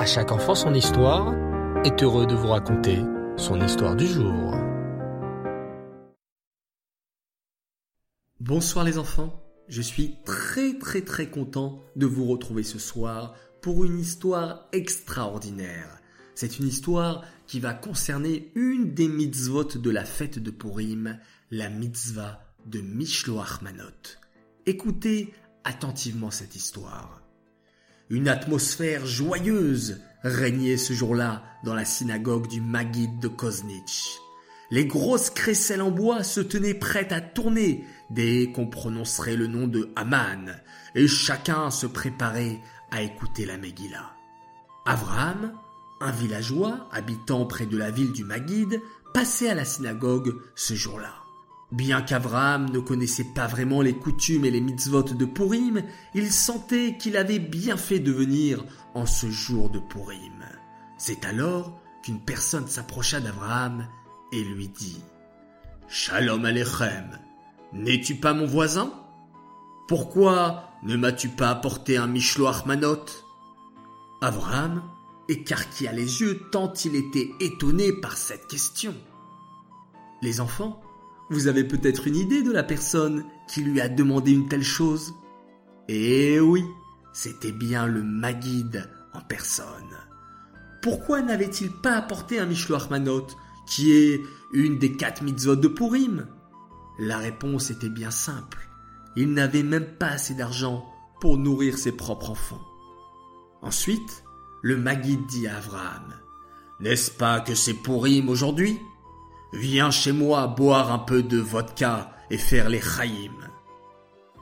À chaque enfant son histoire est heureux de vous raconter son histoire du jour. Bonsoir les enfants, je suis très très très content de vous retrouver ce soir pour une histoire extraordinaire. C'est une histoire qui va concerner une des mitzvot de la fête de Purim, la mitzvah de Mishloach Manot. Écoutez attentivement cette histoire. Une atmosphère joyeuse régnait ce jour-là dans la synagogue du Maguid de Koznitch. Les grosses crécelles en bois se tenaient prêtes à tourner dès qu'on prononcerait le nom de Haman, et chacun se préparait à écouter la Megillah. Abraham, un villageois habitant près de la ville du Maguid, passait à la synagogue ce jour-là. Bien qu'Abraham ne connaissait pas vraiment les coutumes et les mitzvot de Purim, il sentait qu'il avait bien fait de venir en ce jour de Purim. C'est alors qu'une personne s'approcha d'Abraham et lui dit Shalom Alechem, n'es-tu pas mon voisin? Pourquoi ne m'as-tu pas apporté un Mishloach Manot Abraham écarquilla les yeux tant il était étonné par cette question. Les enfants, vous avez peut-être une idée de la personne qui lui a demandé une telle chose? Eh oui, c'était bien le Maguide en personne. Pourquoi n'avait-il pas apporté un Mishloach Manot, qui est une des quatre mitzvot de Purim? La réponse était bien simple. Il n'avait même pas assez d'argent pour nourrir ses propres enfants. Ensuite, le Maguide dit à Abraham N'est-ce pas que c'est Purim aujourd'hui? Viens chez moi boire un peu de vodka et faire les chaïm.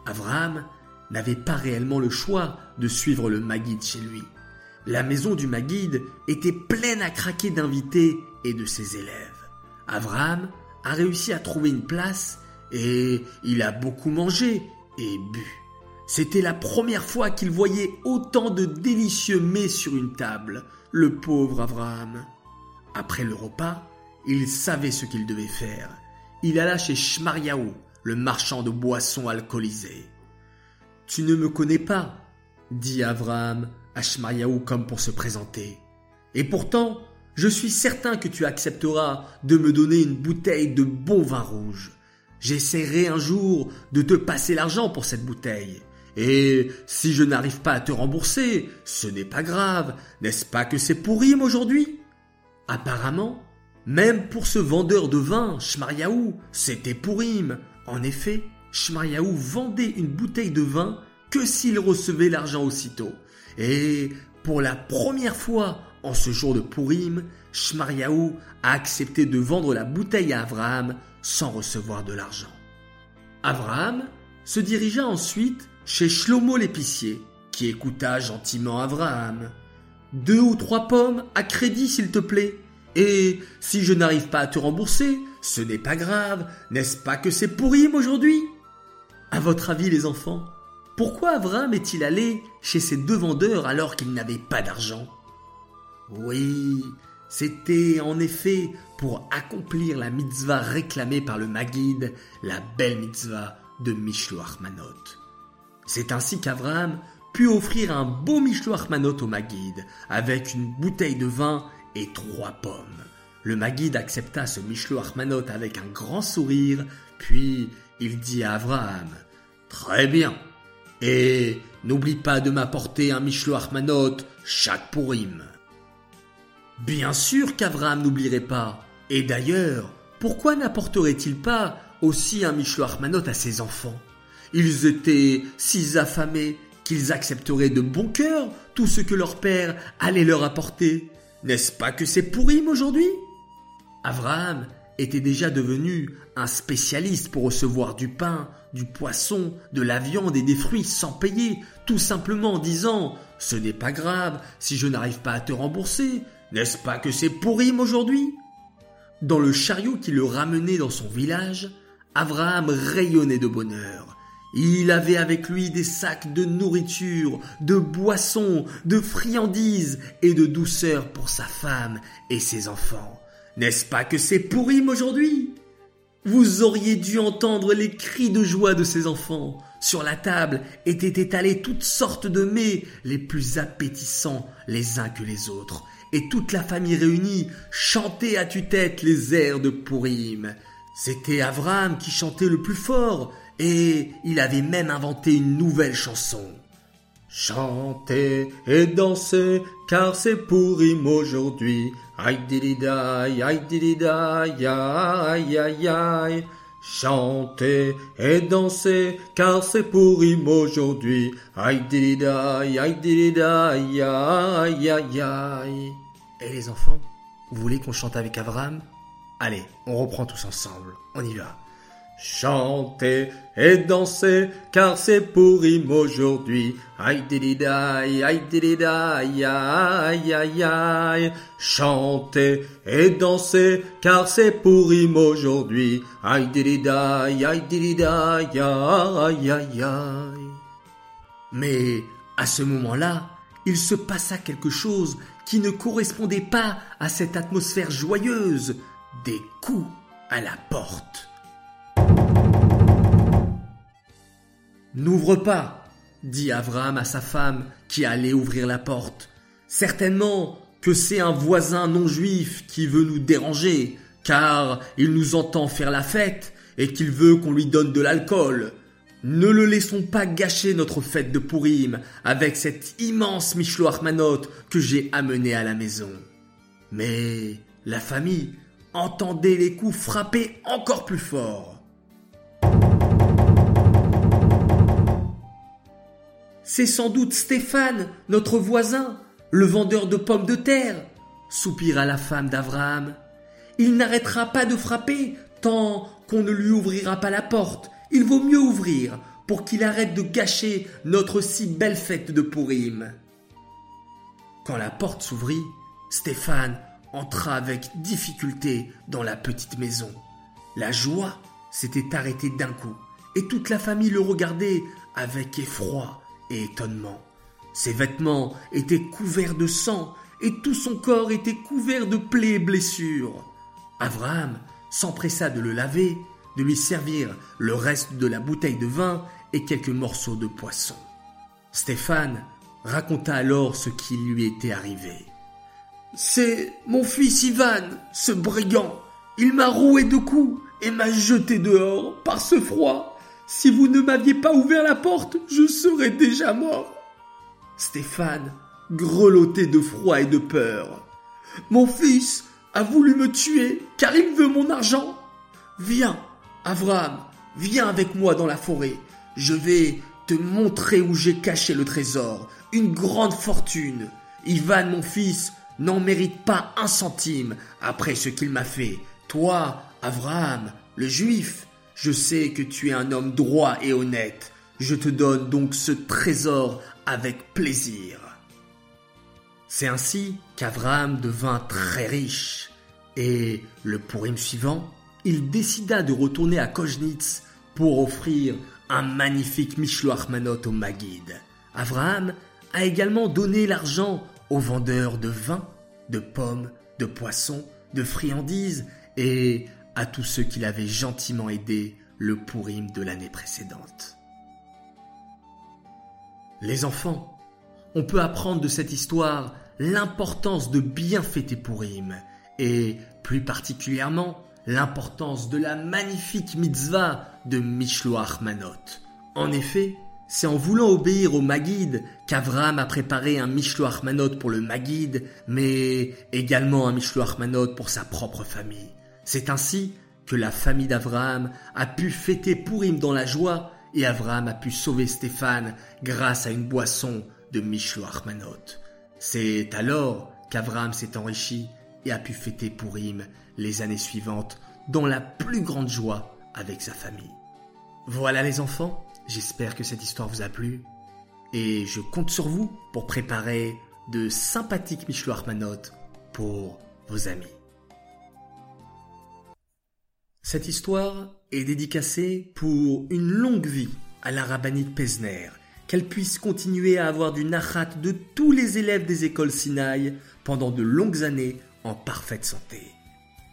Abraham n'avait pas réellement le choix de suivre le Maguide chez lui. La maison du Maguide était pleine à craquer d'invités et de ses élèves. Abraham a réussi à trouver une place et il a beaucoup mangé et bu. C'était la première fois qu'il voyait autant de délicieux mets sur une table, le pauvre Abraham. Après le repas, il savait ce qu'il devait faire. Il alla chez Shmariaou, le marchand de boissons alcoolisées. Tu ne me connais pas, dit Abraham à Shmariaou comme pour se présenter. Et pourtant, je suis certain que tu accepteras de me donner une bouteille de bon vin rouge. J'essaierai un jour de te passer l'argent pour cette bouteille. Et si je n'arrive pas à te rembourser, ce n'est pas grave, n'est-ce pas que c'est pourri aujourd'hui? Apparemment, même pour ce vendeur de vin, Shmariaou, c'était Pourim. En effet, Shmariaou vendait une bouteille de vin que s'il recevait l'argent aussitôt. Et pour la première fois en ce jour de Pourim, Shmariaou a accepté de vendre la bouteille à Abraham sans recevoir de l'argent. Abraham se dirigea ensuite chez Shlomo l'épicier, qui écouta gentiment Abraham. Deux ou trois pommes à crédit, s'il te plaît, et si je n'arrive pas à te rembourser, ce n'est pas grave, n'est-ce pas que c'est pourri aujourd'hui? À votre avis, les enfants, pourquoi Avram est-il allé chez ces deux vendeurs alors qu'il n'avait pas d'argent? Oui, c'était en effet pour accomplir la mitzvah réclamée par le Maguide, la belle mitzvah de Mishloach Manot. C'est ainsi qu'Avram put offrir un beau Mishloach Manot au Maguide, avec une bouteille de vin trois pommes. Le Maguide accepta ce Michelot Armanot avec un grand sourire, puis il dit à Abraham Très bien. Et n'oublie pas de m'apporter un Michelot Armanot chaque pourim. Bien sûr qu'Abraham n'oublierait pas. Et d'ailleurs, pourquoi n'apporterait-il pas aussi un Michelot Armanot à ses enfants? Ils étaient si affamés qu'ils accepteraient de bon cœur tout ce que leur père allait leur apporter. N'est-ce pas que c'est pourri aujourd'hui Abraham était déjà devenu un spécialiste pour recevoir du pain, du poisson, de la viande et des fruits sans payer, tout simplement en disant ⁇ Ce n'est pas grave si je n'arrive pas à te rembourser, n'est-ce pas que c'est pourri aujourd'hui ?⁇ Dans le chariot qui le ramenait dans son village, Abraham rayonnait de bonheur. Il avait avec lui des sacs de nourriture, de boissons, de friandises et de douceur pour sa femme et ses enfants. N'est-ce pas que c'est pourri aujourd'hui? Vous auriez dû entendre les cris de joie de ses enfants. Sur la table étaient étalés toutes sortes de mets, les plus appétissants les uns que les autres, et toute la famille réunie chantait à tue-tête les airs de Pourim. C'était Avram qui chantait le plus fort, et il avait même inventé une nouvelle chanson. Chantez et dansez, car c'est Pourim aujourd'hui. Aïe dididai, aïe dididai, aïe aïe aïe. Chantez et dansez, car c'est Pourim aujourd'hui. Aïe dididai, aïe dididai, aïe aïe aïe. Et les enfants, vous voulez qu'on chante avec Avram? Allez, on reprend tous ensemble, on y va. Chantez et dansez, car c'est Pourim aujourd'hui. Aïe dididai, aïe dididai, aïe aïe aïe. Chantez et dansez, car c'est Pourim aujourd'hui. Aïe dididai, aïe dididai, aïe aïe aïe. Mais à ce moment-là, il se passa quelque chose qui ne correspondait pas à cette atmosphère joyeuse. Des coups à la porte. N'ouvre pas, dit Avram à sa femme qui allait ouvrir la porte. Certainement que c'est un voisin non juif qui veut nous déranger, car il nous entend faire la fête et qu'il veut qu'on lui donne de l'alcool. Ne le laissons pas gâcher notre fête de Purim avec cet immense Mishloach Manot que j'ai amené à la maison. Mais la famille entendait les coups frapper encore plus fort. C'est sans doute Stéphane, notre voisin, le vendeur de pommes de terre, soupira la femme d'Abraham. Il n'arrêtera pas de frapper tant qu'on ne lui ouvrira pas la porte. Il vaut mieux ouvrir pour qu'il arrête de gâcher notre si belle fête de Pourim. Quand la porte s'ouvrit, Stéphane entra avec difficulté dans la petite maison. La joie s'était arrêtée d'un coup, et toute la famille le regardait avec effroi et étonnement. Ses vêtements étaient couverts de sang et tout son corps était couvert de plaies et blessures. Abraham s'empressa de le laver, de lui servir le reste de la bouteille de vin et quelques morceaux de poisson. Stéphane raconta alors ce qui lui était arrivé. C'est mon fils Ivan, ce brigand. Il m'a roué de coups et m'a jeté dehors par ce froid. Si vous ne m'aviez pas ouvert la porte, je serais déjà mort. Stéphane grelottait de froid et de peur. Mon fils a voulu me tuer car il veut mon argent. Viens, Avram, viens avec moi dans la forêt. Je vais te montrer où j'ai caché le trésor, une grande fortune. Ivan, mon fils, n'en mérite pas un centime après ce qu'il m'a fait. Toi, Abraham, le juif, je sais que tu es un homme droit et honnête. Je te donne donc ce trésor avec plaisir. C'est ainsi qu'Abraham devint très riche. Et le pourim suivant, il décida de retourner à Koznitz pour offrir un magnifique Mishloach au Magid. Abraham a également donné l'argent aux vendeurs de vin, de pommes, de poissons, de friandises et à tous ceux qui l'avaient gentiment aidé le Pourim de l'année précédente. Les enfants, on peut apprendre de cette histoire l'importance de bien fêter Pourim et plus particulièrement l'importance de la magnifique mitzvah de Mishloach Manot. En effet, c'est en voulant obéir au Magid qu'Avram a préparé un Mishloach Manot pour le Magid, mais également un Mishloach Manot pour sa propre famille. C'est ainsi que la famille d'Abraham a pu fêter Pourim dans la joie et Abraham a pu sauver Stéphane grâce à une boisson de Mishloach Manot. C'est alors qu'Abraham s'est enrichi et a pu fêter Pourim les années suivantes dans la plus grande joie avec sa famille. Voilà les enfants, j'espère que cette histoire vous a plu et je compte sur vous pour préparer de sympathiques Mishloach Manot pour vos amis. Cette histoire est dédicacée pour une longue vie à la rabbinite Pesner, qu'elle puisse continuer à avoir du nachat de tous les élèves des écoles Sinaï pendant de longues années en parfaite santé.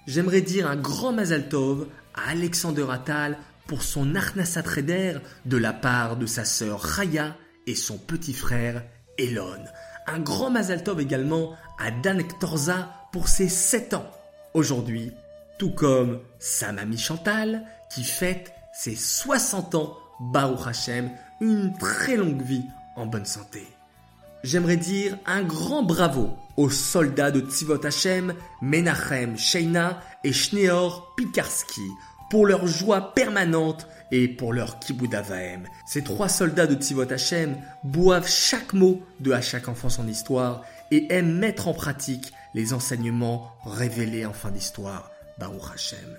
J'aimerais dire un grand Mazal Tov à Alexander Attal pour son Arnasat Reder de la part de sa sœur Raya et son petit frère Elon. Un grand Mazal Tov également à Danek Torza pour ses 7 ans. Aujourd'hui, tout comme sa mamie Chantal qui fête ses 60 ans, Baruch Hashem, une très longue vie en bonne santé. J'aimerais dire un grand bravo aux soldats de Tzivot Hashem, Menachem Sheina et Schneor Pikarski pour leur joie permanente et pour leur kibbutz Ces trois soldats de Tzivot Hashem boivent chaque mot de À chaque enfant son histoire et aiment mettre en pratique les enseignements révélés en fin d'histoire. Baruch Hashem.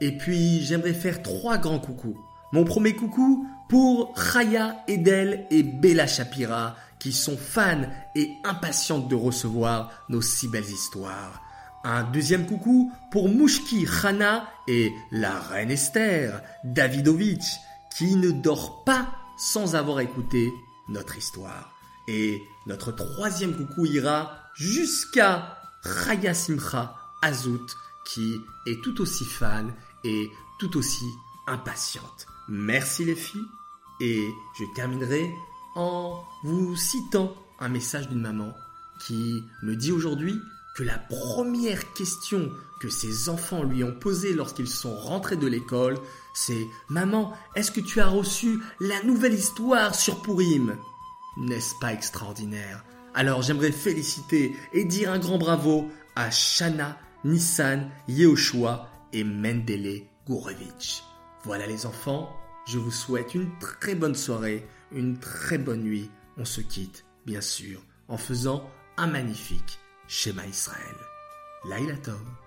Et puis, j'aimerais faire trois grands coucous. Mon premier coucou pour Chaya Edel et Bella Shapira, qui sont fans et impatientes de recevoir nos si belles histoires. Un deuxième coucou pour Mouchki Khana et la reine Esther, Davidovitch, qui ne dort pas sans avoir écouté notre histoire. Et notre troisième coucou ira jusqu'à Chaya Simcha Azout, qui est tout aussi fan et tout aussi impatiente. Merci les filles, et je terminerai en vous citant un message d'une maman qui me dit aujourd'hui que la première question que ses enfants lui ont posée lorsqu'ils sont rentrés de l'école, c'est Maman, est-ce que tu as reçu la nouvelle histoire sur Pourim? N'est-ce pas extraordinaire? Alors j'aimerais féliciter et dire un grand bravo à Shana, Nissan, Yehoshua et Mendele Gourevitch. Voilà les enfants, je vous souhaite une très bonne soirée, une très bonne nuit. On se quitte, bien sûr, en faisant un magnifique Shema Israël. Laila Tov.